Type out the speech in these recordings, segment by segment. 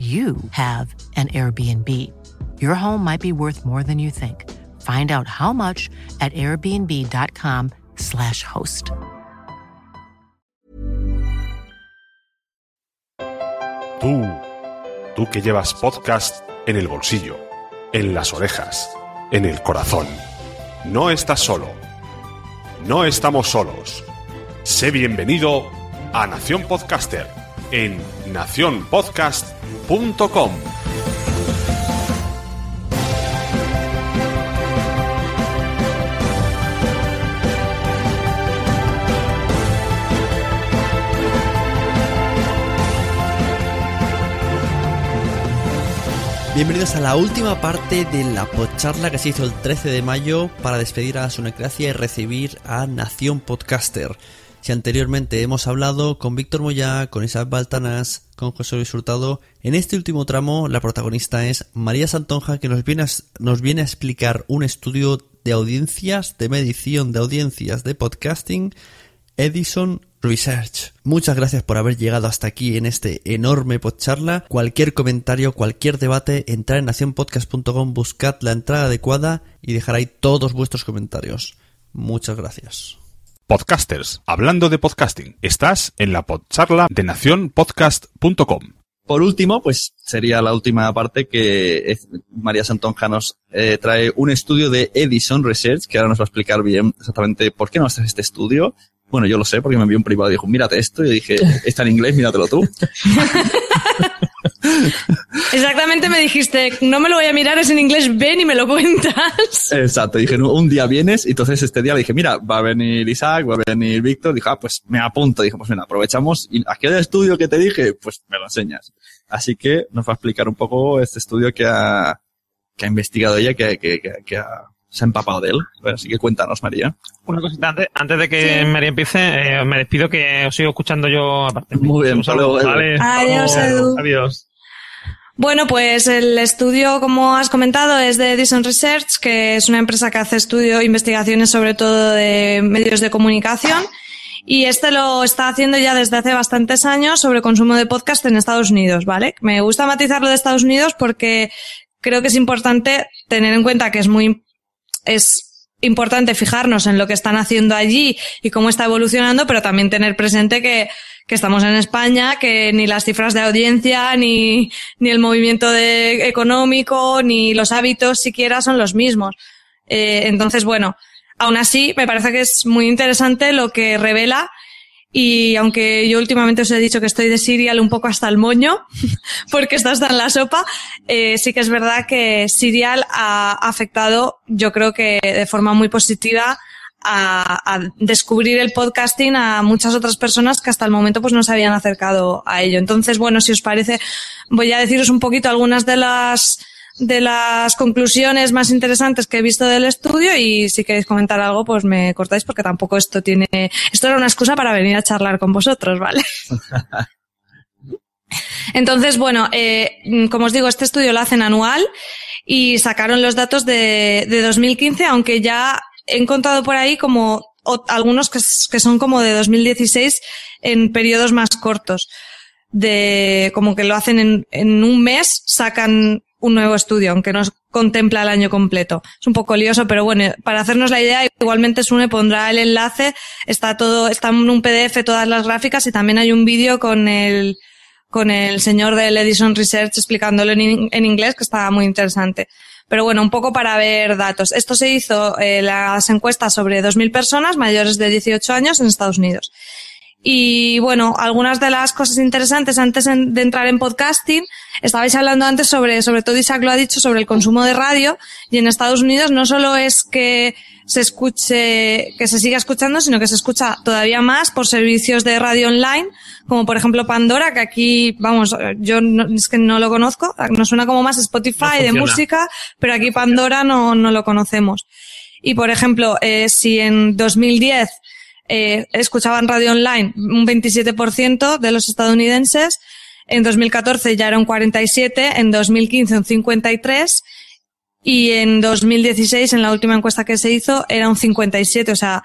you have an Airbnb. Your home might be worth more than you think. Find out how much at airbnb.com/slash host. Tú, tú que llevas podcast en el bolsillo, en las orejas, en el corazón. No estás solo. No estamos solos. Sé bienvenido a Nación Podcaster en nacionpodcast.com. Bienvenidos a la última parte de la podcharla que se hizo el 13 de mayo para despedir a Sunecracia y recibir a Nación Podcaster. Si anteriormente hemos hablado con Víctor Moya, con Isabel Baltanas, con José Luis Hurtado, en este último tramo la protagonista es María Santonja que nos viene a, nos viene a explicar un estudio de audiencias, de medición de audiencias de podcasting, Edison Research. Muchas gracias por haber llegado hasta aquí en este enorme podcharla. Cualquier comentario, cualquier debate, entrad en nacionpodcast.com, buscad la entrada adecuada y dejar ahí todos vuestros comentarios. Muchas gracias. Podcasters, hablando de podcasting, estás en la podcharla de nacionpodcast.com. Por último, pues sería la última parte que María Santonja nos eh, trae un estudio de Edison Research, que ahora nos va a explicar bien exactamente por qué nos haces este estudio. Bueno, yo lo sé porque me envió un privado y dijo, mírate esto. Y yo dije, está en inglés, míratelo tú. Exactamente me dijiste, no me lo voy a mirar, es en inglés, ven y me lo cuentas. Exacto, dije, "No, un día vienes, y entonces este día le dije, mira, va a venir Isaac, va a venir Víctor, dije, ah, pues me apunto, dije, pues mira, aprovechamos, y aquel estudio que te dije, pues me lo enseñas. Así que nos va a explicar un poco este estudio que ha, que ha investigado ella, que, que, que, que ha, se ha empapado de él. Así que cuéntanos, María. Una cosita antes, antes de que María empiece, eh, me despido que os sigo escuchando yo aparte. Muy bien, Un saludo, hasta luego, vale. Adiós. Edu. Adiós. Bueno, pues el estudio, como has comentado, es de Edison Research, que es una empresa que hace estudio, investigaciones sobre todo de medios de comunicación. Y este lo está haciendo ya desde hace bastantes años sobre consumo de podcast en Estados Unidos, ¿vale? Me gusta matizarlo de Estados Unidos porque creo que es importante tener en cuenta que es muy, es importante fijarnos en lo que están haciendo allí y cómo está evolucionando, pero también tener presente que, que estamos en España, que ni las cifras de audiencia, ni, ni el movimiento de, económico, ni los hábitos siquiera son los mismos. Eh, entonces, bueno, aún así me parece que es muy interesante lo que revela y aunque yo últimamente os he dicho que estoy de Serial un poco hasta el moño, porque está hasta en la sopa, eh, sí que es verdad que Serial ha afectado, yo creo que de forma muy positiva, a, a, descubrir el podcasting a muchas otras personas que hasta el momento pues no se habían acercado a ello. Entonces, bueno, si os parece, voy a deciros un poquito algunas de las de las conclusiones más interesantes que he visto del estudio y si queréis comentar algo, pues me cortáis porque tampoco esto tiene, esto era una excusa para venir a charlar con vosotros, ¿vale? Entonces, bueno, eh, como os digo, este estudio lo hacen anual y sacaron los datos de, de 2015, aunque ya he encontrado por ahí como o, algunos que, que son como de 2016 en periodos más cortos. De, como que lo hacen en, en un mes, sacan un nuevo estudio, aunque no contempla el año completo. Es un poco lioso, pero bueno, para hacernos la idea, igualmente Sune pondrá el enlace, está todo, está en un PDF todas las gráficas y también hay un vídeo con el, con el señor del Edison Research explicándolo en, en inglés, que está muy interesante. Pero bueno, un poco para ver datos. Esto se hizo eh, las encuestas sobre 2.000 personas mayores de 18 años en Estados Unidos. Y bueno, algunas de las cosas interesantes antes de entrar en podcasting, estabais hablando antes sobre, sobre todo Isaac lo ha dicho, sobre el consumo de radio, y en Estados Unidos no solo es que se escuche, que se siga escuchando, sino que se escucha todavía más por servicios de radio online, como por ejemplo Pandora, que aquí, vamos, yo no, es que no lo conozco, nos suena como más Spotify No de música, pero aquí Pandora no, no lo conocemos. Y por ejemplo, eh, si en 2010 eh, escuchaban radio online un 27% de los estadounidenses, en 2014 ya era un 47, en 2015 un 53 y en 2016 en la última encuesta que se hizo era un 57, o sea,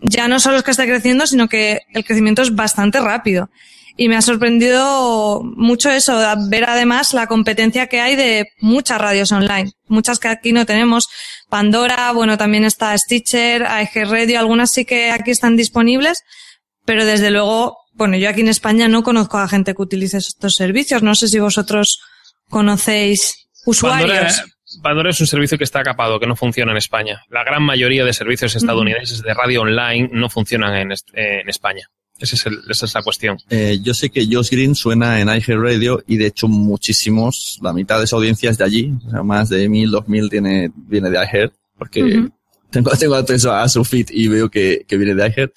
ya no solo es que esté creciendo, sino que el crecimiento es bastante rápido. Y me ha sorprendido mucho eso, ver además la competencia que hay de muchas radios online, muchas que aquí no tenemos. Pandora, bueno, también está Stitcher, AEG Radio, algunas sí que aquí están disponibles, pero desde luego, bueno, yo aquí en España no conozco a gente que utilice estos servicios. No sé si vosotros conocéis usuarios. Pandora, Pandora es un servicio que está capado, que no funciona en España. La gran mayoría de servicios estadounidenses de radio online no funcionan en España. Ese es el- esa es la cuestión. Eh, yo sé que Josh Green suena en iHeartRadio y de hecho muchísimos, la mitad de esa audiencia es de allí, o sea, más de mil, dos mil tiene, viene de iHeart, porque tengo, tengo acceso a su feed y veo que, que viene de iHeart.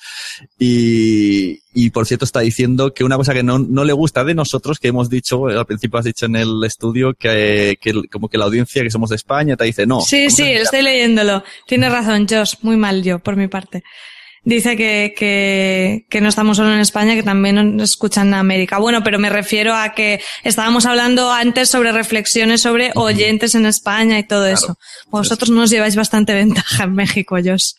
Y, y por cierto está diciendo que una cosa que no, no le gusta de nosotros, que hemos dicho, eh, al principio has dicho en el estudio, que, que como que la audiencia que somos de España te dice no. Sí, sí, estoy leyéndolo. Tienes razón, Josh. Muy mal yo, por mi parte. Dice que, que, que no estamos solo en España, que también nos escuchan en América. Bueno, pero me refiero a que estábamos hablando antes sobre reflexiones sobre oyentes en España y todo eso. Vosotros nos lleváis bastante ventaja en México, Josh.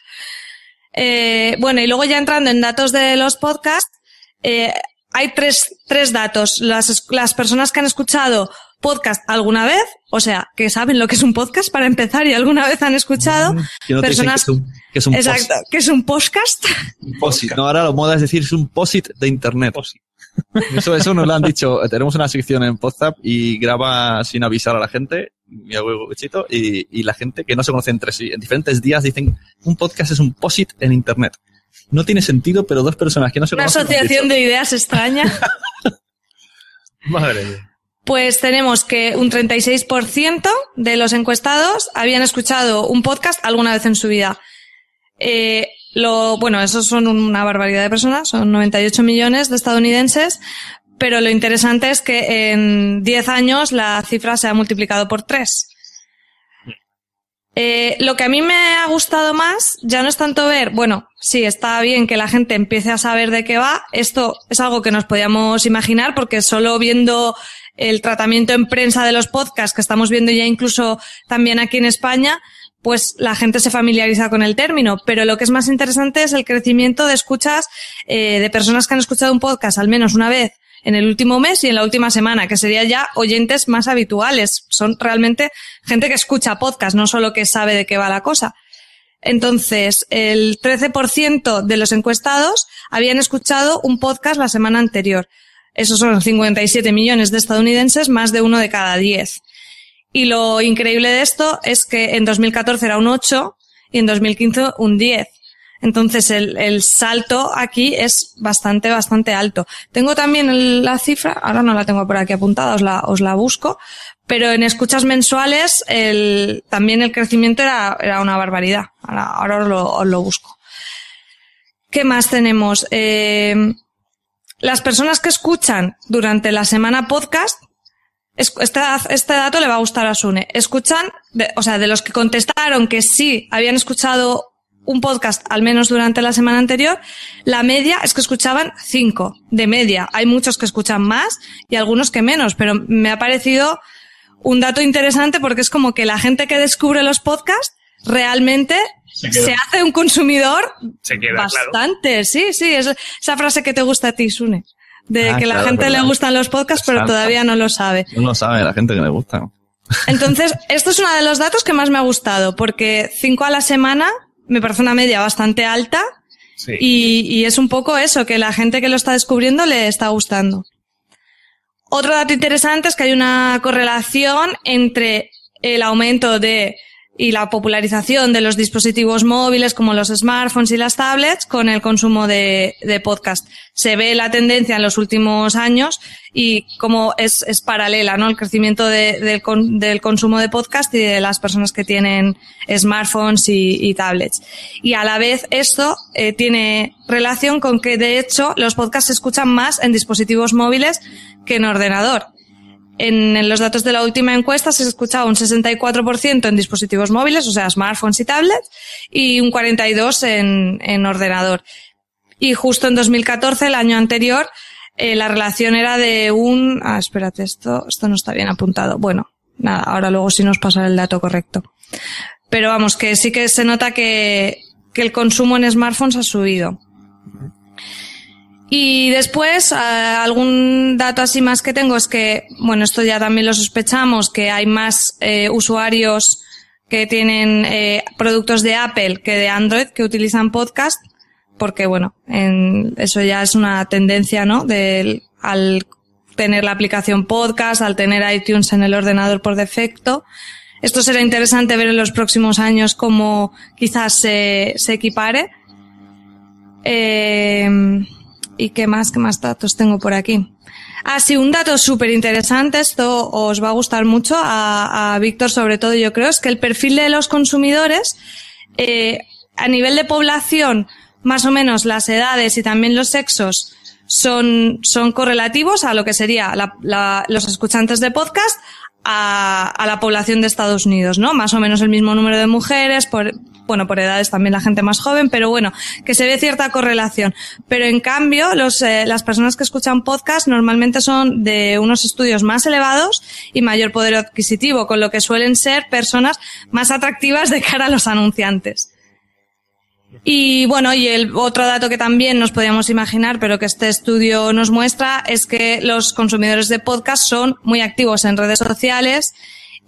Eh, bueno, y luego ya entrando en datos de los podcasts, eh, hay tres, tres datos. Las, las personas que han escuchado podcast alguna vez, o sea, que saben lo que es un podcast para empezar y alguna vez han escuchado, que no te dicen personas- que es un, que es un exacto, post- que es un podcast. un posit. No, ahora lo moda es decir es un posit de internet. Eso, eso nos lo han dicho. Tenemos una sección en WhatsApp y graba sin avisar a la gente, mi abuelo Chito, y, y la gente que no se conoce entre sí. En diferentes días dicen, un podcast es un posit en internet. No tiene sentido, pero dos personas que no se Una conocen. han asociación de ideas extraña. Madre mía. Pues tenemos que un 36% de los encuestados habían escuchado un podcast alguna vez en su vida. Eh, lo, bueno, esos son una barbaridad de personas, son 98 millones de estadounidenses, pero lo interesante es que en 10 años la cifra se ha multiplicado por 3. Eh, lo que a mí me ha gustado más ya no es tanto ver, bueno, sí, está bien que la gente empiece a saber de qué va. Esto es algo que nos podíamos imaginar porque solo viendo el tratamiento en prensa de los podcasts que estamos viendo ya incluso también aquí en España, pues la gente se familiariza con el término. Pero lo que es más interesante es el crecimiento de escuchas eh, de personas que han escuchado un podcast al menos una vez en el último mes y en la última semana, que sería ya oyentes más habituales. Son realmente gente que escucha podcast, no solo que sabe de qué va la cosa. Entonces, el 13% de los encuestados habían escuchado un podcast la semana anterior. Esos son 57 millones de estadounidenses, más de uno de cada 10. Y lo increíble de esto es que en 2014 era un 8 y en 2015 un 10. Entonces el, el, salto aquí es bastante, bastante alto. Tengo también la cifra, ahora no la tengo por aquí apuntada, os la, os la busco, pero en escuchas mensuales el, también el crecimiento era, era una barbaridad. Ahora, ahora os, lo, os lo busco. ¿Qué más tenemos? Eh, las personas que escuchan durante la semana podcast, este, dato le va a gustar a Sune, escuchan, de, o sea, de los que contestaron que sí habían escuchado un podcast al menos durante la semana anterior, la media es que escuchaban cinco de media. Hay muchos que escuchan más y algunos que menos, pero me ha parecido un dato interesante porque es como que la gente que descubre los podcasts realmente se, se hace un consumidor se queda, bastante. Claro. Sí, sí, es esa frase que te gusta a ti, Sune. De ah, que la gente le gustan los podcasts, pero Exacto. todavía no lo sabe. No lo sabe la gente que le gusta. Entonces, esto es uno de los datos que más me ha gustado, porque cinco a la semana me parece una media bastante alta sí. y, y, es un poco eso, que la gente que lo está descubriendo le está gustando. Otro dato interesante es que hay una correlación entre el aumento de y la popularización de los dispositivos móviles como los smartphones y las tablets con el consumo de, podcast. Se ve la tendencia en los últimos años y como es, es paralela, ¿no? El crecimiento de, del, del, consumo de podcast y de las personas que tienen smartphones y, y tablets. Y a la vez esto eh, tiene relación con que de hecho los podcasts se escuchan más en dispositivos móviles que en ordenador. En, los datos de la última encuesta se escuchaba un 64% en dispositivos móviles, o sea, smartphones y tablets, y un 42% en, en ordenador. Y justo en 2014, el año anterior, eh, la relación era de un... Ah, espérate, esto, esto no está bien apuntado. Bueno, nada, ahora luego sí nos pasa el dato correcto. Pero vamos, que sí que se nota que, que el consumo en smartphones ha subido. Y después, uh, algún dato así más que tengo es que, bueno, esto ya también lo sospechamos, que hay más eh, usuarios que tienen eh, productos de Apple que de Android que utilizan podcast, porque bueno, en, eso ya es una tendencia, ¿no? De, al tener la aplicación podcast, al tener iTunes en el ordenador por defecto. Esto será interesante ver en los próximos años cómo quizás se, se equipare. Eh, ¿Y qué más, qué más datos tengo por aquí? Ah, sí, un dato súper interesante, esto os va a gustar mucho, a, Víctor sobre todo yo creo, es que el perfil de los consumidores, eh, a nivel de población, más o menos las edades y también los sexos son, son correlativos a lo que sería la, la, los escuchantes de podcast a, a, la población de Estados Unidos, ¿no? Más o menos el mismo número de mujeres, por, bueno, por edades también la gente más joven, pero bueno, que se ve cierta correlación. Pero en cambio, los, eh, las personas que escuchan podcast normalmente son de unos estudios más elevados y mayor poder adquisitivo, con lo que suelen ser personas más atractivas de cara a los anunciantes. Y bueno, y el otro dato que también nos podíamos imaginar, pero que este estudio nos muestra, es que los consumidores de podcast son muy activos en redes sociales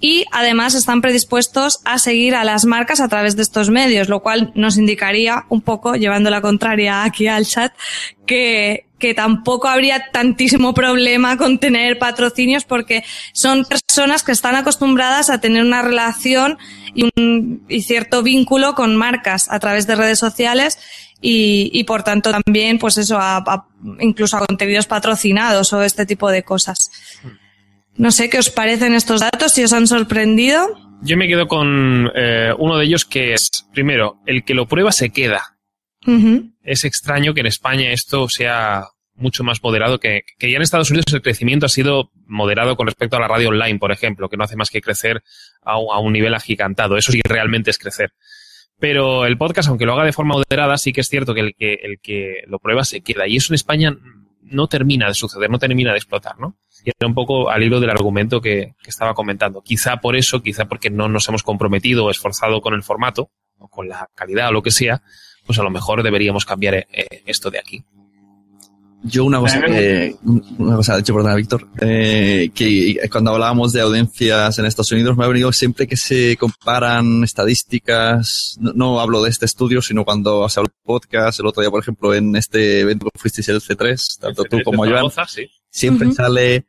y además están predispuestos a seguir a las marcas a través de estos medios, lo cual nos indicaría un poco, llevando la contraria aquí al chat, que, que tampoco habría tantísimo problema con tener patrocinios porque son personas que están acostumbradas a tener una relación y, un, y cierto vínculo con marcas a través de redes sociales y, y por tanto también, pues eso, a, a, incluso a contenidos patrocinados o este tipo de cosas. No sé qué os parecen estos datos, si os han sorprendido. Yo me quedo con eh, uno de ellos que es, primero, el que lo prueba se queda. Uh -huh. Es extraño que en España esto sea mucho más moderado que, que ya en Estados Unidos el crecimiento ha sido moderado con respecto a la radio online, por ejemplo, que no hace más que crecer a, a un nivel agigantado. Eso sí realmente es crecer. Pero el podcast, aunque lo haga de forma moderada, sí que es cierto que el que, el que lo prueba se queda. Y eso en España no termina de suceder, no termina de explotar, ¿no? Y era un poco al hilo del argumento que, que, estaba comentando. Quizá por eso, quizá porque no nos hemos comprometido o esforzado con el formato, o con la calidad o lo que sea, pues a lo mejor deberíamos cambiar eh, esto de aquí. Yo una cosa que, una cosa, de hecho, perdona, Víctor, eh, que cuando hablábamos de audiencias en Estados Unidos me ha venido siempre que se comparan estadísticas, no, hablo de este estudio, sino cuando se habla de podcast, el otro día, por ejemplo, en este evento que fuisteis el C3, tanto tú como yo, siempre sale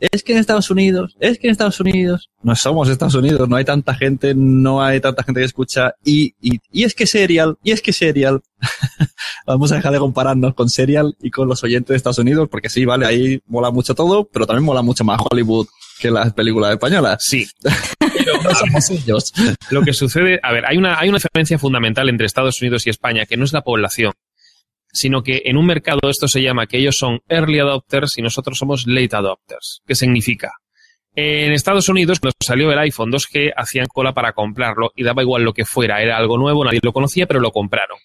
es que en Estados Unidos, es que en Estados Unidos, no somos Estados Unidos, no hay tanta gente, no hay tanta gente que escucha, y, y, y es que Serial, y es que Serial, vamos a dejar de compararnos con Serial y con los oyentes de Estados Unidos, porque sí, vale, ahí mola mucho todo, pero también mola mucho más Hollywood que las películas españolas. Sí. Pero no somos ellos. Lo que sucede, a ver, hay una, hay una diferencia fundamental entre Estados Unidos y España, que no es la población sino que en un mercado esto se llama que ellos son early adopters y nosotros somos late adopters. ¿Qué significa? En Estados Unidos, cuando salió el iPhone 2G, hacían cola para comprarlo y daba igual lo que fuera, era algo nuevo, nadie lo conocía, pero lo compraron.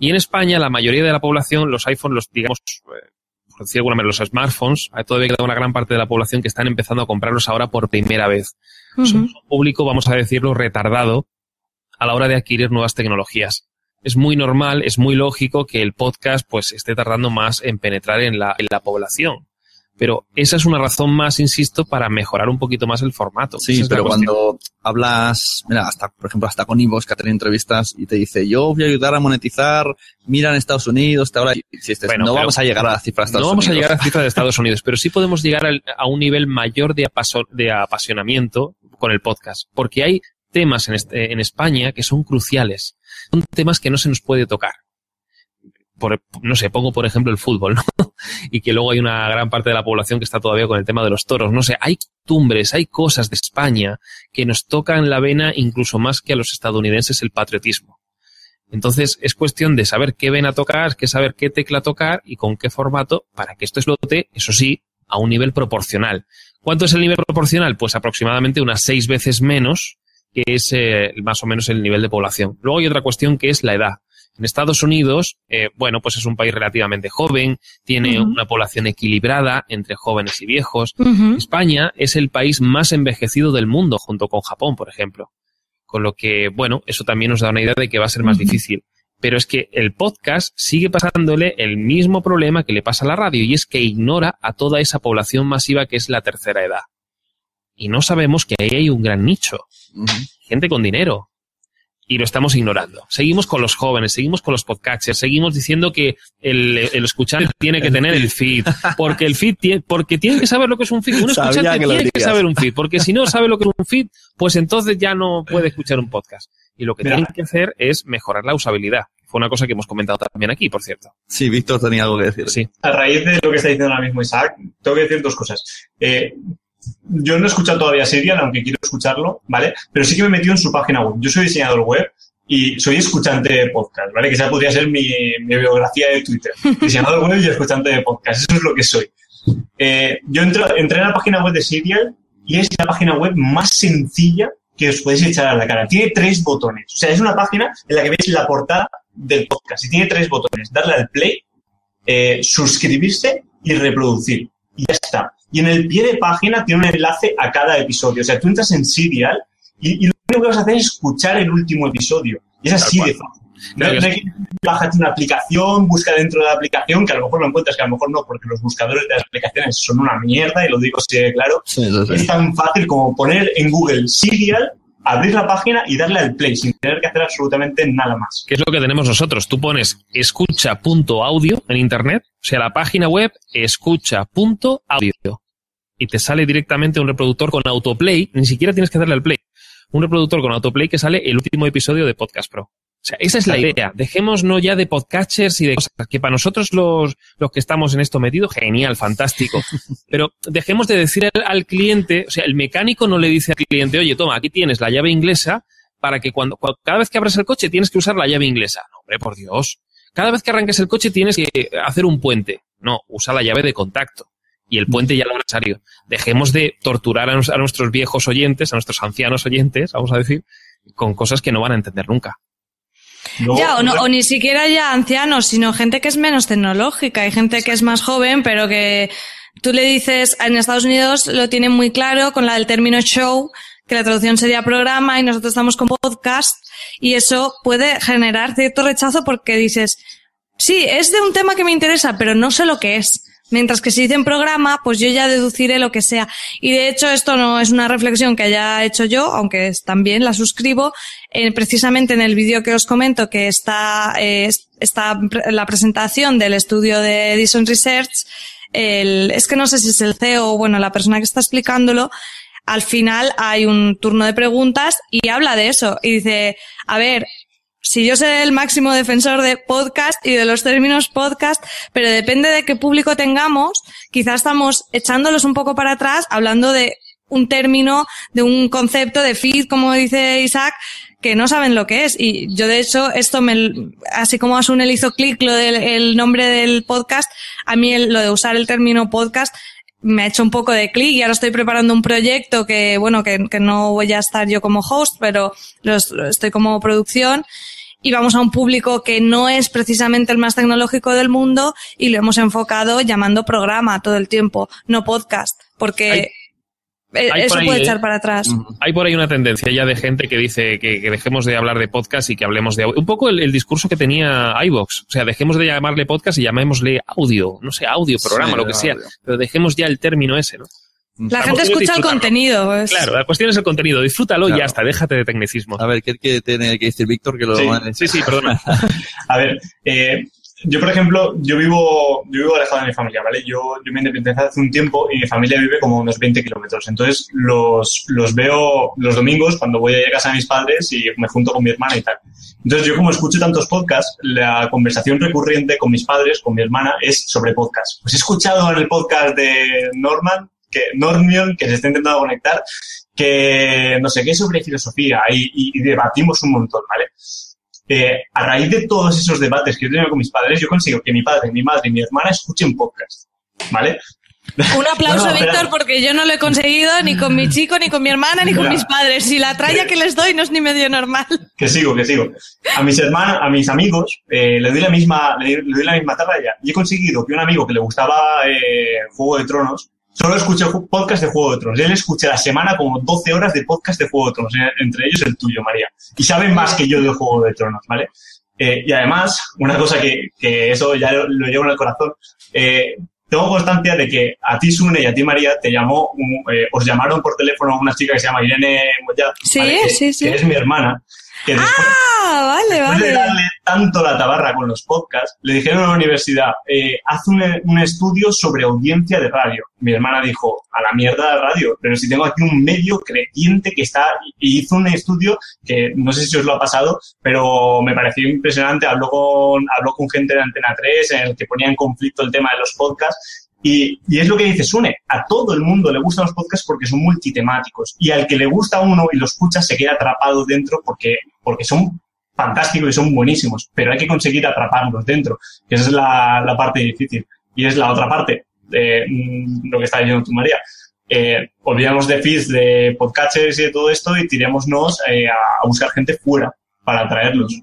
Y en España, la mayoría de la población, los iPhones, los, digamos, eh, por decir alguna manera, los smartphones, hay todavía queda una gran parte de la población que están empezando a comprarlos ahora por primera vez. Somos un público, vamos a decirlo, retardado a la hora de adquirir nuevas tecnologías es muy normal, es muy lógico que el podcast pues esté tardando más en penetrar en la, en la población. Pero esa es una razón más, insisto, para mejorar un poquito más el formato. Sí, pero cuando hablas, mira, hasta, por ejemplo, hasta con Ivos, que tiene entrevistas y te dice, yo voy a ayudar a monetizar, mira en Estados Unidos, ahora, si este, no vamos a llegar a las cifras de Estados No vamos a llegar a las cifras de Estados Unidos, pero sí podemos llegar a un nivel mayor de, de apasionamiento con el podcast, porque hay temas en, este, en España que son cruciales son temas que no se nos puede tocar. Por, no sé, pongo por ejemplo el fútbol, ¿no? y que luego hay una gran parte de la población que está todavía con el tema de los toros. No sé, hay costumbres, hay cosas de España que nos tocan la vena incluso más que a los estadounidenses el patriotismo. Entonces es cuestión de saber qué vena tocar, que saber qué tecla tocar y con qué formato para que esto explote, eso sí, a un nivel proporcional. ¿Cuánto es el nivel proporcional? Pues aproximadamente unas seis veces menos que es eh, más o menos el nivel de población. Luego hay otra cuestión que es la edad. En Estados Unidos, eh, bueno, pues es un país relativamente joven, tiene una población equilibrada entre jóvenes y viejos. España es el país más envejecido del mundo, junto con Japón, por ejemplo. Con lo que, bueno, eso también nos da una idea de que va a ser más difícil. Pero es que el podcast sigue pasándole el mismo problema que le pasa a la radio, y es que ignora a toda esa población masiva que es la tercera edad y no sabemos que ahí hay un gran nicho. Gente con dinero. Y lo estamos ignorando. Seguimos con los jóvenes, seguimos con los podcasters, seguimos diciendo que el, el escuchante tiene que tener el feed, porque el feed tiene, porque tiene que saber lo que es un feed. Un escuchante tiene que saber un feed, porque si no sabe lo que es un feed, pues entonces ya no puede escuchar un podcast. Y lo que tiene que hacer es mejorar la usabilidad. Fue una cosa que hemos comentado también aquí, por cierto. Sí, Víctor tenía algo que decir. Sí. A raíz de lo que está diciendo ahora mismo Isaac, tengo que decir dos cosas. Eh, yo no he escuchado todavía Serial, aunque quiero escucharlo, ¿vale? Pero sí que me he metido en su página web. Yo soy diseñador web y soy escuchante de podcast, ¿vale? Que esa podría ser mi, biografía de Twitter. Diseñador web y escuchante de podcast. Eso es lo que soy. Eh, yo entré, entré en la página web de Serial y es la página web más sencilla que os podéis echar a la cara. Tiene tres botones. O sea, es una página en la que veis la portada del podcast y tiene tres botones. Darle al play, eh, suscribirse y reproducir. Y ya está y en el pie de página tiene un enlace a cada episodio. O sea, tú entras en Serial y, lo único que vas a hacer es escuchar el último episodio. Y es así de fácil. No, hay que bajarte una aplicación, busca dentro de la aplicación, que a lo mejor lo encuentras, que a lo mejor no, porque los buscadores de las aplicaciones son una mierda, y lo digo así de claro. Es tan fácil como poner en Google Serial abrir la página y darle al play sin tener que hacer absolutamente nada más. ¿Qué es lo que tenemos nosotros? Tú pones escucha.audio en internet, o sea, la página web escucha.audio y te sale directamente un reproductor con autoplay, ni siquiera tienes que darle al play. Un reproductor con autoplay que sale el último episodio de Podcast Pro. O sea, esa es la idea. Dejemos no ya de podcasters y de cosas que para nosotros los, los que estamos en esto metidos, genial, fantástico. Pero dejemos de decir al, cliente, o sea, el mecánico no le dice al cliente, oye, toma, aquí tienes la llave inglesa para que cuando, cada vez que abres el coche tienes que usar la llave inglesa. No, hombre, por Dios. Cada vez que arranques el coche tienes que hacer un puente. No, usa la llave de contacto. Y el puente ya lo necesario. Dejemos de torturar a, a nuestros viejos oyentes, a nuestros ancianos oyentes, vamos a decir, con cosas que no van a entender nunca ya, o, no, o ni siquiera ya ancianos, sino gente que es menos tecnológica. Hay gente que es más joven, pero que tú le dices, en Estados Unidos lo tienen muy claro con la del término show, que la traducción sería programa y nosotros estamos con podcast y eso puede generar cierto rechazo porque dices, sí, es de un tema que me interesa, pero no sé lo que es. Mientras que si dicen programa, pues yo ya deduciré lo que sea. Y de hecho esto no es una reflexión que haya hecho yo, aunque también la suscribo, eh, precisamente en el vídeo que os comento que está, eh, está la presentación del estudio de Edison Research, el, es que no sé si es el CEO o bueno, la persona que está explicándolo, al final hay un turno de preguntas y habla de eso y dice, a ver, si yo soy el máximo defensor de podcast y de los términos podcast, pero depende de qué público tengamos, quizás estamos echándolos un poco para atrás, hablando de un término, de un concepto de feed, como dice Isaac, que no saben lo que es. Y yo, de hecho, esto me, así como a Sunel hizo clic lo del el nombre del podcast, a mí lo de usar el término podcast me ha hecho un poco de clic y ahora estoy preparando un proyecto que, bueno, que, que no voy a estar yo como host, pero estoy como producción y vamos a un público que no es precisamente el más tecnológico del mundo y lo hemos enfocado llamando programa todo el tiempo, no podcast, porque e, eso puede echar para atrás. Hay por ahí una tendencia ya de gente que dice que, dejemos de hablar de podcast y que hablemos de audio. Un poco el, discurso que tenía iVox. O sea, dejemos de llamarle podcast y llamémosle audio. No sé, audio, programa, lo que sea. Pero dejemos ya el término ese, ¿no? La, gente escucha el contenido. Pues. Claro, la cuestión es el contenido. Disfrútalo y ya está, déjate de tecnicismo. A ver, ¿qué, tiene que decir Víctor? Que lo sí, sí, perdona. a ver, eh, yo, por ejemplo, yo vivo, yo vivo alejado de mi familia, ¿vale? Yo, yo me independicé hace un tiempo y mi familia vive como unos 20 kilómetros. Entonces, los, los veo los domingos cuando voy a casa de mis padres y me junto con mi hermana y tal. Entonces, yo como escucho tantos podcasts, la conversación recurrente con mis padres, con mi hermana, es sobre podcasts. Pues he escuchado en el podcast de Norman que Normion, que se está intentando conectar, que no sé qué sobre filosofía y, debatimos un montón, ¿vale? Eh, a raíz de todos esos debates que yo tenía con mis padres, yo consigo que mi padre, mi madre y mi hermana escuchen podcast, ¿vale? Un aplauso, Víctor, porque yo no lo he conseguido ni con mi chico, ni con mi hermana, ni con mis padres. Y la tralla que les doy no es ni medio normal. Que sigo, que sigo. A mis hermanos, a mis amigos, eh, le doy la misma, le, doy la misma tralla. Y he conseguido que un amigo que le gustaba eh, Juego de Tronos, Solo escuché podcast de Juego de Tronos. Él escuché la semana como 12 horas de podcast de Juego de Tronos, eh, entre ellos el tuyo, María. Y saben más que yo de Juego de Tronos, ¿vale? Eh, y además, una cosa que, que eso ya lo, llevo en el corazón, eh, tengo constancia de que a ti, Sune, y a ti, María, te llamó, eh, os llamaron por teléfono una chica que se llama Irene Moyat, sí, sí, sí. que es mi hermana, que ah, vale, vale. de darle tanto la tabarra con los podcasts, le dijeron a la universidad, eh, haz un, un, estudio sobre audiencia de radio. Mi hermana dijo, a la mierda de radio, pero si tengo aquí un medio creciente que está, y hizo un estudio que no sé si os lo ha pasado, pero me pareció impresionante, habló con, habló con gente de Antena 3 en el que ponía en conflicto el tema de los podcasts y, y, es lo que dice Sune, a todo el mundo le gustan los podcasts porque son multitemáticos y al que le gusta uno y lo escucha se queda atrapado dentro porque, porque son fantásticos y son buenísimos, pero hay que conseguir atraparlos dentro, que esa es la, la parte difícil. Y es la otra parte de mm, lo que está diciendo tú, María. Eh, olvidamos de feeds, de podcasters y de todo esto y tirémonos eh, a buscar gente fuera para atraerlos.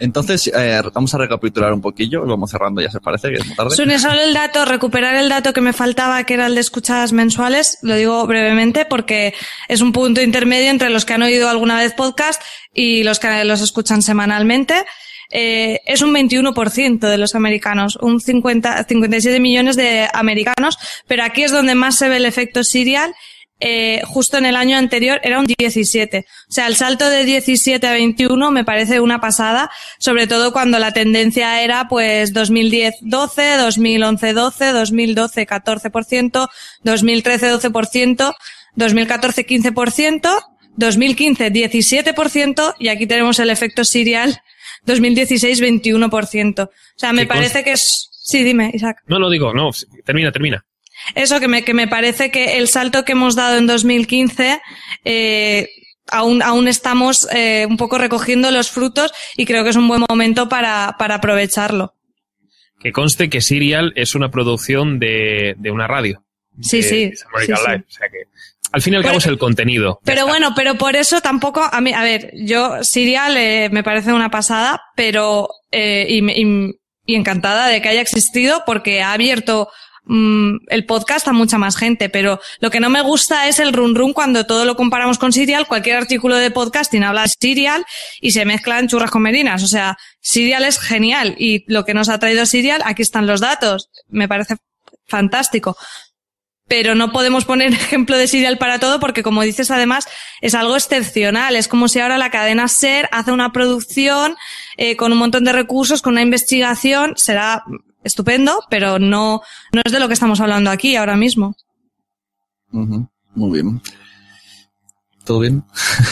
Entonces, eh, vamos a recapitular un poquillo, vamos cerrando, ya se parece que es tarde. Sune, solo el dato, recuperar el dato que me faltaba, que era el de escuchadas mensuales, lo digo brevemente porque es un punto intermedio entre los que han oído alguna vez podcast y los que los escuchan semanalmente. Eh, es un 21% de los americanos, un 50, 57 millones de americanos, pero aquí es donde más se ve el efecto serial eh, justo en el año anterior era un 17. O sea, el salto de 17 a 21 me parece una pasada, sobre todo cuando la tendencia era pues 2010 12, 2011 12, 2012 14%, 2013 12%, 2014 15%, 2015 17% y aquí tenemos el efecto serial 2016 21%. O sea, me parece que es... Sí, dime, Isaac. No, no digo, no, termina, termina. Eso que me, que me parece que el salto que hemos dado en 2015, eh, aún, aún estamos eh, un poco recogiendo los frutos y creo que es un buen momento para, para aprovecharlo. Que conste que Serial es una producción de, de una radio. Sí, sí. al fin y al cabo es el contenido. Pero bueno, pero por eso tampoco, a mí, a ver, yo Serial eh, me parece una pasada, pero, eh, y, y, y encantada de que haya existido porque ha abierto mm, el podcast a mucha más gente, pero lo que no me gusta es el run run cuando todo lo comparamos con Serial, cualquier artículo de podcasting habla de Serial y se mezclan churras con merinas, o sea, Serial es genial y lo que nos ha traído Serial, aquí están los datos, me parece fantástico pero no podemos poner ejemplo de serial para todo porque, como dices, además es algo excepcional. Es como si ahora la cadena SER hace una producción eh, con un montón de recursos, con una investigación. Será estupendo, pero no, no es de lo que estamos hablando aquí ahora mismo. Muy bien. ¿Todo bien?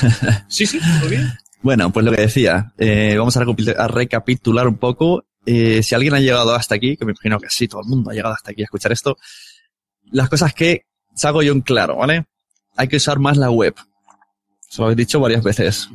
sí, sí, todo bien. Bueno, pues lo que decía, eh, vamos a, recapitular un poco. Eh, si alguien ha llegado hasta aquí, que me imagino que sí, todo el mundo ha llegado hasta aquí a escuchar esto, las cosas que salgo yo en claro, ¿vale? Hay que usar más la web. Eso lo he dicho varias veces.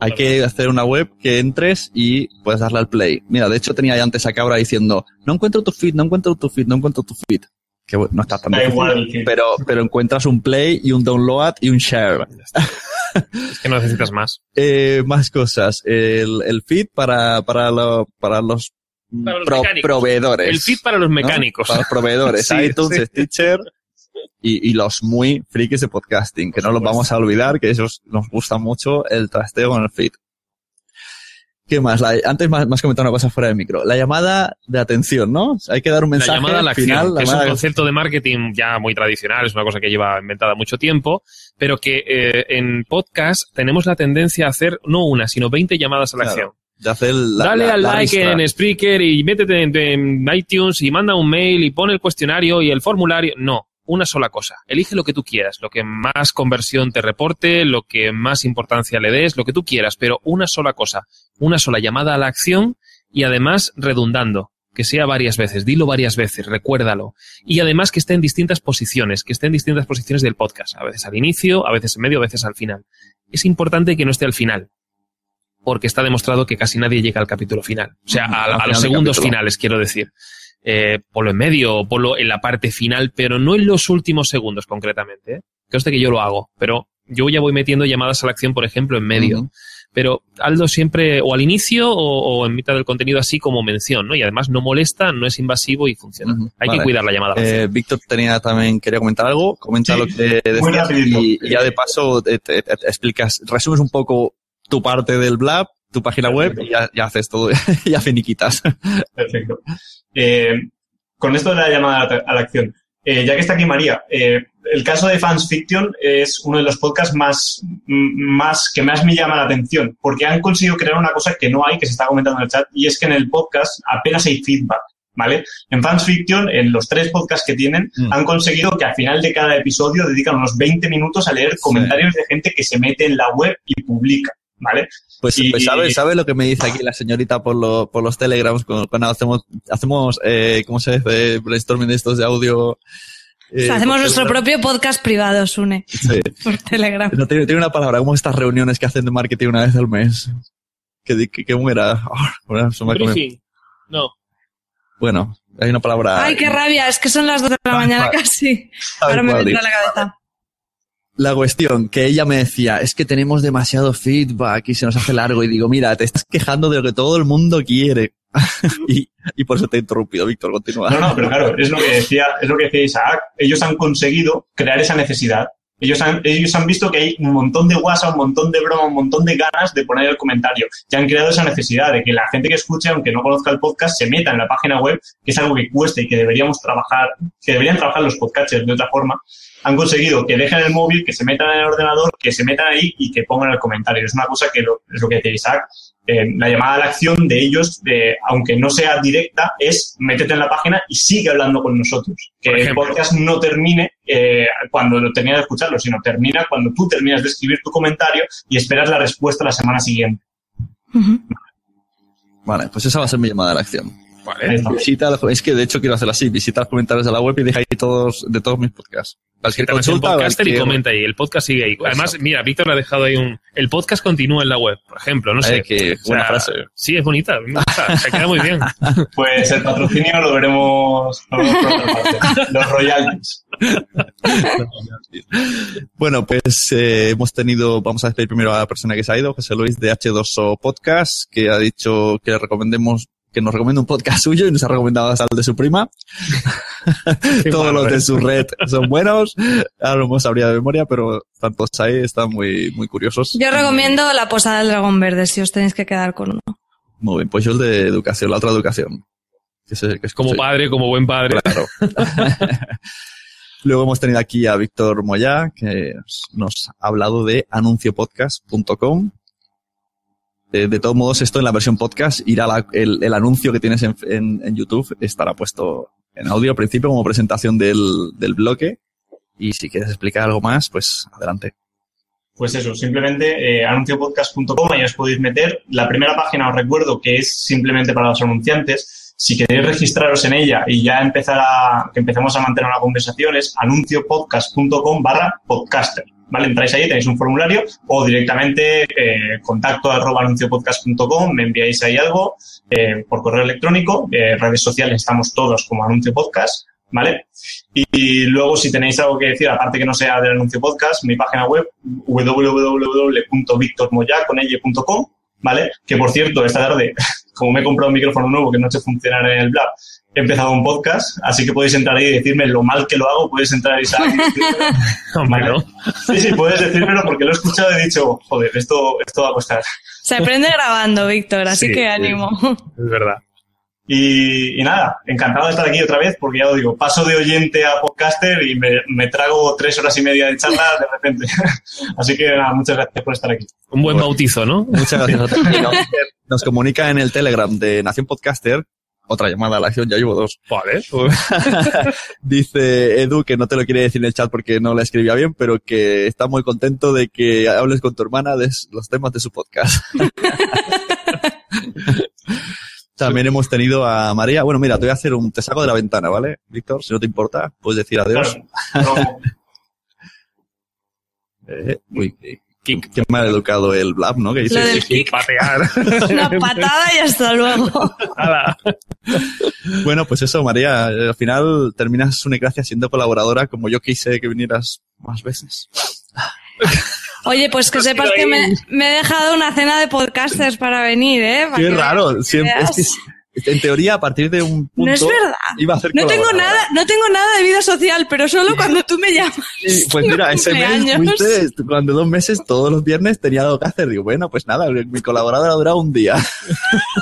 Hay que hacer una web que entres y puedes darle al play. Mira, de hecho tenía ya antes a Cabra diciendo, no encuentro tu feed, no encuentro tu feed, no encuentro tu feed. Que no está tan difícil, pero, pero encuentras un play y un download y un share. es que no necesitas más. Eh, más cosas. El, el feed para, para, lo, para los proveedores. El feed para los mecánicos. Para los proveedores. iTunes, Stitcher y, y, los muy frikis de podcasting, que no los vamos a olvidar, que esos nos gusta mucho el trasteo con el feed. ¿Qué más? antes más, más comentado una cosa fuera del micro. La llamada de atención, ¿no? Hay que dar un mensaje. La llamada a la acción, que es un concepto de marketing ya muy tradicional, es una cosa que lleva inventada mucho tiempo, pero que eh, en podcast tenemos la tendencia a hacer no una, sino 20 llamadas a la acción. Dale al like en Spreaker y métete en, iTunes y manda un mail y pone el cuestionario y el formulario. No, una sola cosa. Elige lo que tú quieras, lo que más conversión te reporte, lo que más importancia le des, lo que tú quieras, pero una sola cosa, una sola llamada a la acción y además redundando, que sea varias veces, dilo varias veces, recuérdalo. Y además que esté en distintas posiciones, que esté en distintas posiciones del podcast, a veces al inicio, a veces en medio, a veces al final. Es importante que no esté al final, porque está demostrado que casi nadie llega al capítulo final. O sea, a, los segundos finales, quiero decir. Eh, ponlo en medio o ponlo en la parte final, pero no en los últimos segundos concretamente. ¿eh? Que que yo lo hago, pero yo ya voy metiendo llamadas a la acción, por ejemplo, en medio. Pero Aldo siempre o al inicio o, en mitad del contenido así como mención, ¿no? Y además no molesta, no es invasivo y funciona. Hay que cuidar la llamada. Eh, Víctor tenía también, quería comentar algo, comenta lo que decías y, ya de paso te, explicas, resumes un poco tu parte del Blab, tu página web y ya, haces todo, ya finiquitas. Perfecto. Eh, con esto de la llamada a la acción, eh, ya que está aquí María, eh, el caso de Fans Fiction es uno de los podcasts más, más que más me llama la atención, porque han conseguido crear una cosa que no hay, que se está comentando en el chat, y es que en el podcast apenas hay feedback. ¿Vale? En Fans Fiction, en los tres podcasts que tienen, mm. han conseguido que al final de cada episodio dedican unos 20 minutos a leer comentarios de gente que se mete en la web y publica. ¿Vale? Pues, pues ¿sabes sabe lo que me dice aquí la señorita por, lo, por los telegrams cuando, hacemos, hacemos eh, ¿cómo se dice? Brainstorming de estos de audio. Eh, hacemos nuestro propio podcast privado, Sune. Sí. Por Telegram. No, tiene, una palabra, como estas reuniones que hacen de marketing una vez al mes. ¿Qué, qué, era? Oh, no. Bueno, hay una palabra. Ay, qué rabia, es que son las dos de la mañana casi. Ahora me vendrá la cabeza la cuestión que ella me decía es que tenemos demasiado feedback y se nos hace largo y digo, mira, te estás quejando de lo que todo el mundo quiere. y, por eso te he interrumpido, Víctor, continúa. No, no, pero claro, es lo que decía, es lo que decía Isaac. Ellos han conseguido crear esa necesidad. Ellos han, ellos han visto que hay un montón de WhatsApp, un montón de broma, un montón de ganas de poner el comentario. Ya han creado esa necesidad de que la gente que escuche, aunque no conozca el podcast, se meta en la página web, que es algo que cuesta y que deberíamos trabajar, que deberían trabajar los podcasters de otra forma han conseguido que dejen el móvil, que se metan en el ordenador, que se metan ahí y que pongan el comentario. Es una cosa que lo, es lo que decía Isaac. Eh, la llamada a la acción de ellos, de, aunque no sea directa, es métete en la página y sigue hablando con nosotros. Que el podcast no termine eh, cuando lo termina de escucharlo, sino termina cuando tú terminas de escribir tu comentario y esperas la respuesta la semana siguiente. Vale, pues esa va a ser mi llamada a la acción. Visita, es que de hecho quiero hacerlo así, visita los comentarios de la web y deja ahí todos, de todos mis podcasts. Cualquier consulta. y comenta ahí, el podcast sigue ahí. Además, mira, Víctor le ha dejado ahí un, el podcast continúa en la web, por ejemplo, no sé. buena frase. Sí, es bonita, se queda muy bien. Pues el patrocinio lo veremos, por otra parte, los royalties. bueno, pues eh, hemos tenido, vamos a despedir primero a la persona que se ha ido, José Luis de H2O Podcast, que ha dicho que le recomendemos que nos recomienda un podcast suyo y nos ha recomendado hasta el de su prima. Todos los de su red son buenos. Ahora no me sabría de memoria, pero tantos ahí están muy, muy curiosos. Yo recomiendo la posada del dragón verde si os tenéis que quedar con uno. Muy bien, pues yo el de educación, la otra educación. Que es, Como padre, como buen padre. Claro. Luego hemos tenido aquí a Víctor Moyá, que nos ha hablado de anunciopodcast.com. De, de todos modos, esto en la versión podcast irá el, anuncio que tienes en, YouTube, estará puesto en audio al principio como presentación del, del bloque. Y si quieres explicar algo más, pues adelante. Pues eso, simplemente eh, anunciopodcast.com, ahí os podéis meter. La primera página os recuerdo que es simplemente para los anunciantes. Si queréis registraros en ella y ya empezar a, que empecemos a mantener una conversación es anunciopodcast.com barra podcaster. ¿Vale? Entráis ahí, tenéis un formulario o directamente eh, contacto arroba anunciopodcast.com, me enviáis ahí algo eh, por correo electrónico. Eh, redes sociales estamos todos como anuncio podcast, ¿vale? Y, luego, si tenéis algo que decir, aparte que no sea del anuncio podcast, mi página web www.victormoya.com, ¿vale? Que por cierto, esta tarde, como me he comprado un micrófono nuevo que no se funcionar en el Blab, he empezado un podcast, así que podéis entrar ahí y decirme lo mal que lo hago, podéis entrar y. Hombre, ¿no? Sí, sí, puedes decírmelo porque lo he escuchado y he dicho, joder, esto, esto va a costar. Se aprende grabando, Víctor, así Sí, que ánimo. Es verdad. Y, y nada, encantado de estar aquí otra vez porque ya os digo, paso de oyente a podcaster y me, me trago tres horas y media de charla de repente. Así que nada, muchas gracias por estar aquí. Un buen bautizo, ¿no? Muchas gracias nos, nos comunica en el Telegram de Nación Podcaster, otra llamada a la acción, ya llevo dos. Vale. Dice Edu que no te lo quiere decir en el chat porque no la escribía bien, pero que está muy contento de que hables con tu hermana de los temas de su podcast. También hemos tenido a María. Bueno, mira, te voy a hacer un, te saco de la ventana, ¿vale? Víctor, si no te importa, puedes decir adiós. Claro, no, Eh, uy, qué, qué mal educado el Blab, ¿no? Que dice, sí. kick. Patear. Una patada y hasta luego. Bueno, pues eso, María, al final terminas una gracia siendo colaboradora como yo quise que vinieras más veces. Oye, pues que sepas que me, me he dejado una cena de podcasters para venir, ¿eh? Para Qué raro, siempre, es que en teoría a partir de un punto No es verdad. iba a ser No tengo nada, no tengo nada de vida social, pero solo cuando tú me llamas. Pues mira, ese mes fuiste, durante dos meses, todos los viernes tenía algo que hacer. Digo, bueno, pues nada, mi colaboradora ha durado un día.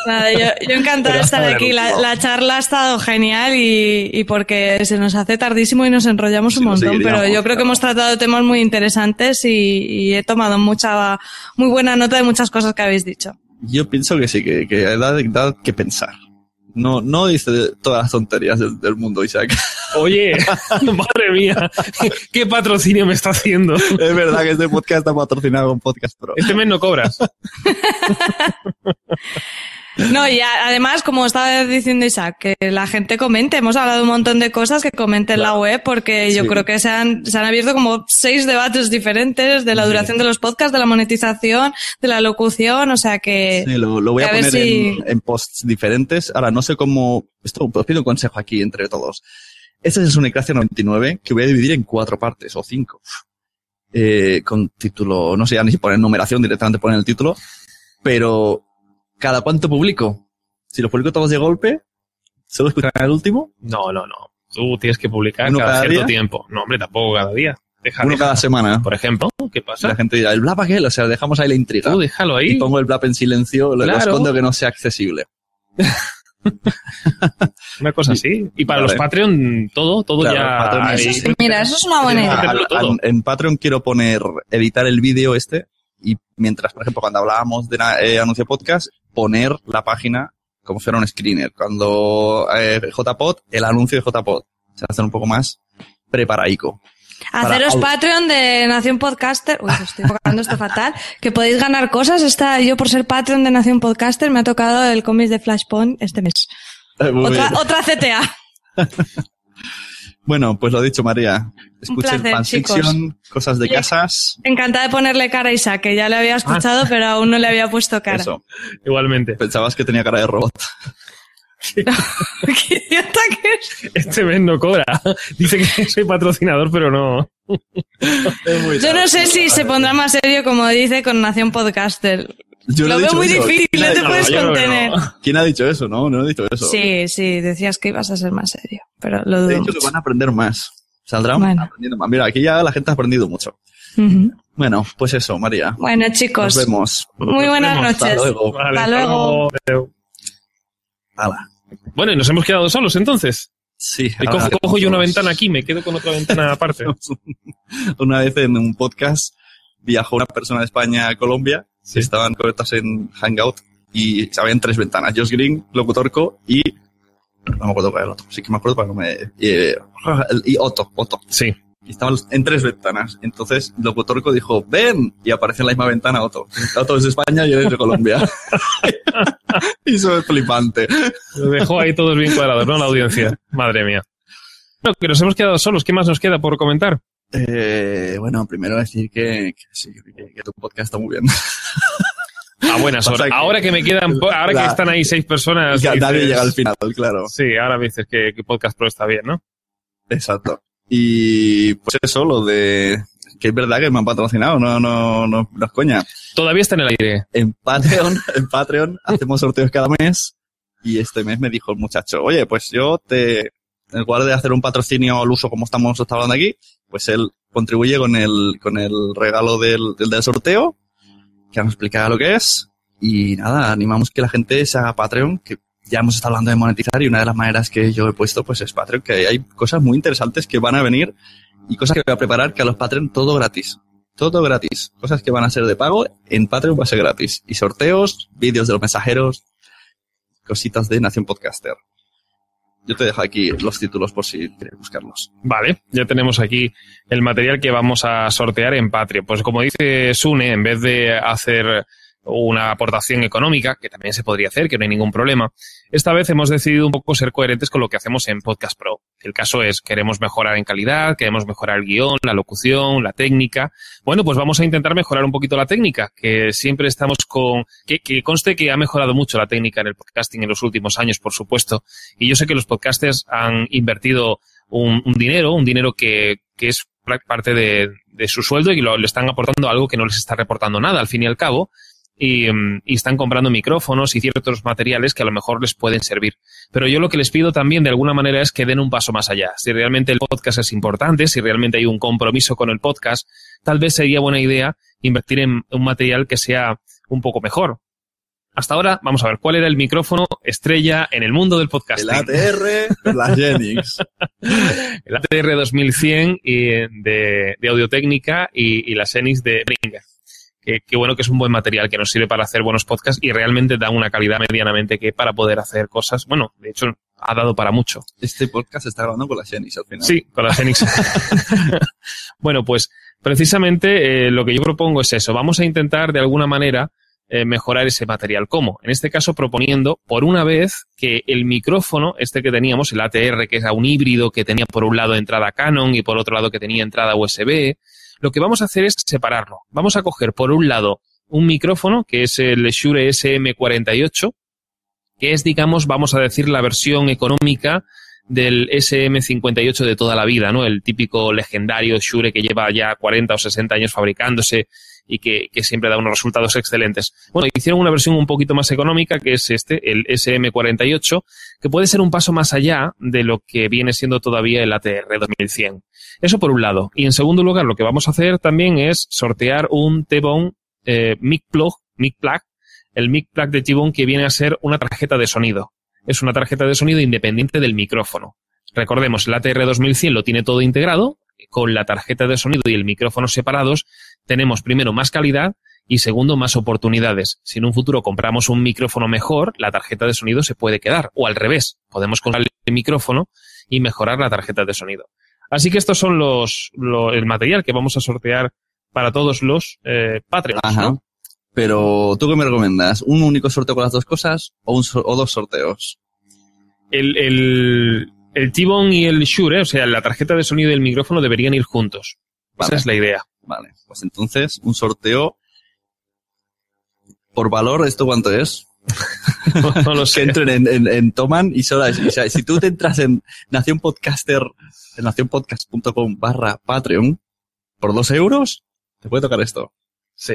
Nada, yo, yo encantada de estar aquí. La, charla ha estado genial y, y porque se nos hace tardísimo y nos enrollamos Sí, un montón. Pero yo creo que hemos tratado temas muy interesantes y, y he tomado mucha, muy buena nota de muchas cosas que habéis dicho. Yo pienso que sí, que, que da, da que pensar. No, no dice todas las tonterías del, del mundo, Isaac. Oye, madre mía, qué patrocinio me está haciendo. es verdad que este podcast está patrocinado con Podcast Pro. Este mes no cobras. No, y además, como estaba diciendo Isaac, que la gente comente. Hemos hablado un montón de cosas que comente en la web porque yo Sí. creo que se han, se han abierto como seis debates diferentes de la duración de los podcasts, de la monetización, de la locución, o sea que... Sí, lo, lo voy a, poner si- en, en posts diferentes. Ahora, no sé cómo... Esto, os pido un consejo aquí entre todos. Este es un Ecracia 99 que voy a dividir en cuatro partes o cinco. Eh, con título, no sé ya ni si poner numeración, directamente poner el título. Pero, ¿cada cuánto publico? Si lo publico todos de golpe, ¿solo escucharán el último? No, no, no. Tú tienes que publicar ¿Uno cada, cada cierto día? tiempo. No, hombre, tampoco cada día. Deja, Uno deja. cada semana. Por ejemplo, ¿qué La pasa? gente dirá, ¿el blab aquel? O sea, dejamos ahí la intriga. Tú déjalo Y ahí. pongo el blab en silencio, lo- lo Claro. escondo que no sea accesible. Una cosa así. Y para Vale. los Patreon, todo, todo Claro, ya. Patreon es- Mira, eso es una buena idea. en Patreon quiero poner, editar el vídeo este y mientras, por ejemplo, cuando hablábamos de eh, anuncio podcast, poner la página como si fuera un screener. Cuando eh, JPod, el anuncio de JPod. Se hace un poco más preparaico. Haceros Para- Patreon de Nación Podcaster. Uy, estoy enfocando esto fatal. Que podéis ganar cosas. Esta, yo por ser Patreon de Nación Podcaster me ha tocado el cómic de Flashpoint este mes. Otra, otra CTA. Bueno, pues lo dicho, María. Escuchen fanfiction, cosas de casas. Encantada de ponerle cara a Isaac, que ya le había escuchado, pero aún no le había puesto cara. Eso. Igualmente. Pensabas que tenía cara de robot. Qué idiota que es. Este mes no cobra. Dice que soy patrocinador, pero no. Yo no sé si se pondrá más serio, como dice, con Nación Podcaster. Yo Lo veo muy eso. difícil, ¿Quién no te puedes contener. no. ¿Quién ha dicho eso? No, no he dicho eso. Sí, sí, decías que ibas a ser más serio, pero lo dudo dicho mucho. que van a aprender más. Saldrán Bueno. aprendiendo más. Mira, aquí ya la gente ha aprendido mucho. Bueno, pues eso, María. Bueno, chicos, Nos vemos. muy buenas vemos. Hasta noches. luego. Vale, Hasta luego. luego. Hala. Bueno, y nos hemos quedado solos entonces. Sí. Y cojo, cojo yo una ventana aquí, me quedo con otra ventana aparte. Una vez en un podcast viajó una persona de España a Colombia. Sí. Estaban conectados en Hangout y habían tres ventanas. Josh Green, Locutorco y... No me acuerdo cuál era el otro. Sí que me acuerdo para no me... Y, eh, y Otto, Otto. Sí. Y estaban en tres ventanas. Entonces, Locutorco dijo, ven, y aparece en la misma ventana Otto. Otto es de España y él es de Colombia. y eso es flipante. Lo dejó ahí todos bien cuadrados, ¿no? La audiencia. Madre mía. Bueno, que nos hemos quedado solos. ¿Qué más nos queda por comentar? Eh, bueno, primero decir que, que sí, que, que tu podcast está muy bien. A buenas horas. Ahora que me quedan, ahora que están ahí seis personas. Que nadie llega al final, claro. Sí, ahora me dices que, que Podcast Pro está bien, ¿no? Exacto. Y pues eso, lo de que es verdad que me han patrocinado, no, no, no, no es coña. Todavía está en el aire. En Patreon, en Patreon hacemos sorteos cada mes y este mes me dijo el muchacho, oye, pues yo te, en lugar de hacer un patrocinio al uso como estamos hablando aquí, pues él contribuye con el, con el regalo del, del, sorteo, que nos explica lo que es. Y nada, animamos que la gente se haga Patreon, que ya hemos estado hablando de monetizar y una de las maneras que yo he puesto pues es Patreon, que hay cosas muy interesantes que van a venir y cosas que voy a preparar que a los Patreon todo gratis. Todo gratis. Cosas que van a ser de pago, en Patreon va a ser gratis. Y sorteos, vídeos de los mensajeros, cositas de Nación Podcaster. Yo te dejo aquí los títulos por si quieres buscarlos. Vale, ya tenemos aquí el material que vamos a sortear en Patreon. Pues como dice Sune, en vez de hacer una aportación económica, que también se podría hacer, que no hay ningún problema, esta vez hemos decidido un poco ser coherentes con lo que hacemos en Podcast Pro. El caso es, queremos mejorar en calidad, queremos mejorar el guion, la locución, la técnica. Bueno, pues vamos a intentar mejorar un poquito la técnica, que siempre estamos con... Que, conste que ha mejorado mucho la técnica en el podcasting en los últimos años, por supuesto. Y yo sé que los podcasters han invertido un, un dinero, un dinero que, que es parte de, de, su sueldo y lo, le están aportando algo que no les está reportando nada, al fin y al cabo. Y, y, están comprando micrófonos y ciertos materiales que a lo mejor les pueden servir. Pero yo lo que les pido también de alguna manera es que den un paso más allá. Si realmente el podcast es importante, si realmente hay un compromiso con el podcast, tal vez sería buena idea invertir en un material que sea un poco mejor. Hasta ahora, vamos a ver, ¿cuál era el micrófono estrella en el mundo del podcast? El ATR, la Genix. el ATR 2100 y de, de Audio Técnica y, y la Xenix de Bringer que, que, bueno que es un buen material que nos sirve para hacer buenos podcasts y realmente da una calidad medianamente que para poder hacer cosas, bueno, de hecho ha dado para mucho. Este podcast se está grabando con la Xenix al final. Sí, con la Xenix. bueno, pues precisamente eh, lo que yo propongo es eso. Vamos a intentar de alguna manera eh, mejorar ese material. ¿Cómo? En este caso proponiendo por una vez que el micrófono, este que teníamos, el ATR, que era un híbrido que tenía por un lado entrada Canon y por otro lado que tenía entrada USB, lo que vamos a hacer es separarlo. Vamos a coger por un lado un micrófono, que es el Shure SM48, que es, digamos, vamos a decir, la versión económica del SM58 de toda la vida, ¿no? El típico legendario Shure que lleva ya 40 o 60 años fabricándose y que, que, siempre da unos resultados excelentes. Bueno, hicieron una versión un poquito más económica, que es este, el SM48, que puede ser un paso más allá de lo que viene siendo todavía el ATR 2100. Eso por un lado. Y en segundo lugar, lo que vamos a hacer también es sortear un T-Bone eh, Mic Plug, Mic Plug, el Mic Plug de T-Bone que viene a ser una tarjeta de sonido. Es una tarjeta de sonido independiente del micrófono. Recordemos, el ATR 2100 lo tiene todo integrado, con la tarjeta de sonido y el micrófono separados, tenemos primero más calidad y segundo más oportunidades. Si en un futuro compramos un micrófono mejor, la tarjeta de sonido se puede quedar. O al revés, podemos comprar el micrófono y mejorar la tarjeta de sonido. Así que estos son los, lo, el material que vamos a sortear para todos los eh, Patreons. Ajá. ¿no? Pero, ¿tú qué me recomiendas? ¿Un único sorteo con las dos cosas o, un so o dos sorteos? El, el, el T-Bone y el Shure, o sea, la tarjeta de sonido y el micrófono deberían ir juntos. Vale. Esa es la idea. Vale, pues entonces, un sorteo por valor, ¿esto cuánto es? No, lo que sé. entren en, en, en Toman y solo, o sea, si tú te entras en Nación Podcaster, en nacionpodcast.com barra Patreon, por dos euros, te puede tocar esto. Sí.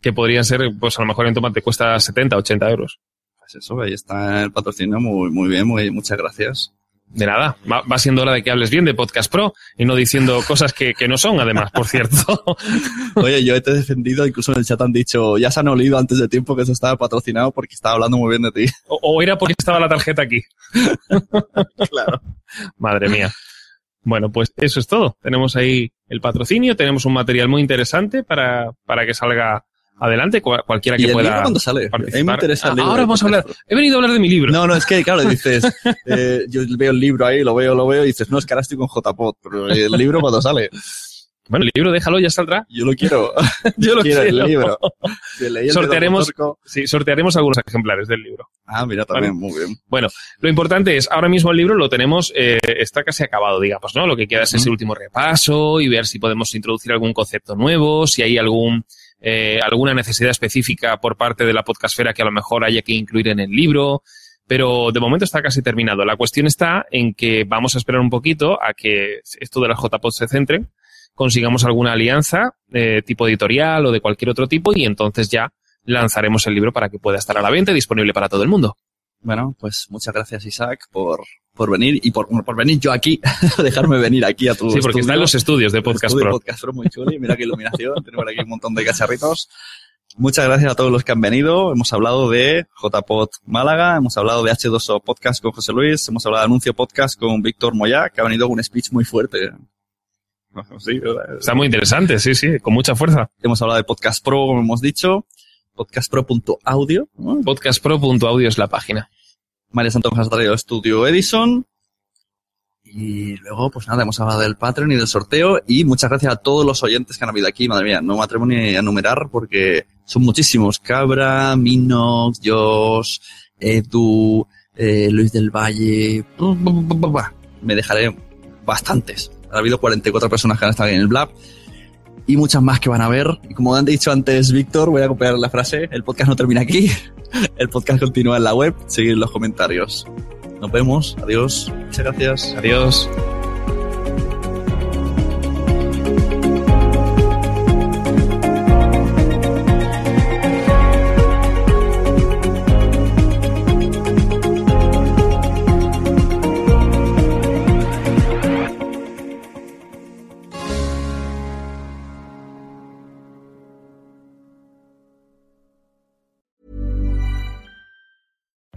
que podrían ser, pues a lo mejor en tomate cuesta 70, 80 euros. Pues eso, ahí está el patrocinio, muy, muy bien, muy, muchas gracias. De nada, va, va, siendo hora de que hables bien de Podcast Pro y no diciendo cosas que, que no son, además, por cierto. Oye, yo te he defendido, incluso en el chat han dicho, ya se han olido antes de tiempo que eso estaba patrocinado porque estaba hablando muy bien de ti. O, o era porque estaba la tarjeta aquí. claro. Madre mía. Bueno, pues eso es todo. Tenemos ahí el patrocinio, tenemos un material muy interesante para, para que salga adelante cualquiera que ¿Y el pueda libro cuándo sale? A mí me interesa el libro. Ahora vamos a hablar. He venido a hablar de mi libro. No, no, es que, claro, dices, eh, yo veo el libro ahí, lo veo, lo veo, y dices, no, es que ahora estoy con JPod, pero el libro cuando sale. Bueno, el libro déjalo, ya saldrá. Yo lo quiero. yo lo quiero. el libro. sortearemos, sí, sortearemos algunos ejemplares del libro. Ah, mira, también, muy bien. Bueno, lo importante es, ahora mismo el libro lo tenemos, eh, está casi acabado, digamos, ¿no? Lo que queda es ese último repaso y ver si podemos introducir algún concepto nuevo, si hay algún, eh, alguna necesidad específica por parte de la podcastfera que a lo mejor haya que incluir en el libro. Pero de momento está casi terminado. La cuestión está en que vamos a esperar un poquito a que esto de las JPod se centre consigamos alguna alianza de tipo editorial o de cualquier otro tipo y entonces ya lanzaremos el libro para que pueda estar a la venta y disponible para todo el mundo. Bueno, pues muchas gracias Isaac por, por venir y por, por venir yo aquí, dejarme venir aquí a tu Sí, porque estudio. está en los estudios de Podcast estudio Pro. Podcast Pro muy chuli, mira qué iluminación, tenemos aquí un montón de cacharritos. Muchas gracias a todos los que han venido. Hemos hablado de JPod Málaga, hemos hablado de H2O Podcast con José Luis, hemos hablado de Anuncio Podcast con Víctor Moyá, que ha venido con un speech muy fuerte. Está muy interesante, sí, sí, con mucha fuerza. Hemos hablado de Podcast Pro, como hemos dicho, podcastpro.audio. ¿no? Podcastpro.audio es la página. María Santos nos ha traído Studio Edison. Y luego, pues nada, hemos hablado del Patreon y del sorteo. Y muchas gracias a todos los oyentes que han habido aquí. Madre mía, no me atrevo ni a enumerar porque son muchísimos. Cabra, Minox, Josh, Edu, eh, Luis del Valle. Me dejaré bastantes. Ha habido 44 personas que han estado en el Blab y muchas más que van a ver. Y como han dicho antes Víctor, voy a copiar la frase, el podcast no termina aquí, el podcast continúa en la web, seguid los comentarios. Nos vemos, adiós, muchas gracias. Adiós.